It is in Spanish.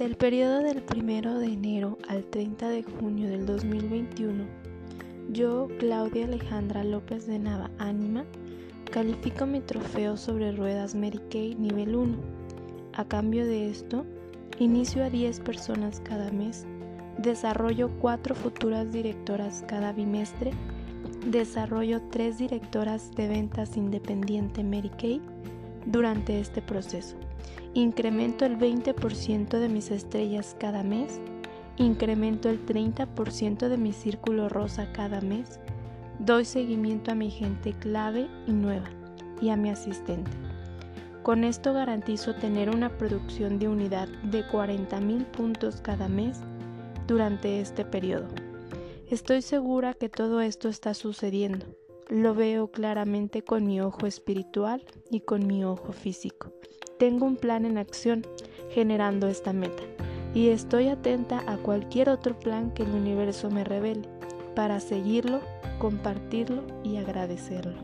Durante el periodo del 1 de enero al 30 de junio del 2021, yo, Claudia Alejandra López de Nava Ánima, califico mi trofeo sobre ruedas Mary Kay nivel 1. A cambio de esto, inicio a 10 personas cada mes, desarrollo 4 futuras directoras cada bimestre, desarrollo 3 directoras de ventas independiente Mary Kay durante este proceso. Incremento el 20% de mis estrellas cada mes. Incremento el 30% de mi círculo rosa cada mes. Doy seguimiento a mi gente clave y nueva y a mi asistente. Con esto garantizo tener una producción de unidad de 40.000 puntos cada mes durante este periodo. Estoy segura que todo esto está sucediendo. Lo veo claramente con mi ojo espiritual y con mi ojo físico. Tengo un plan en acción generando esta meta y estoy atenta a cualquier otro plan que el universo me revele para seguirlo, compartirlo y agradecerlo.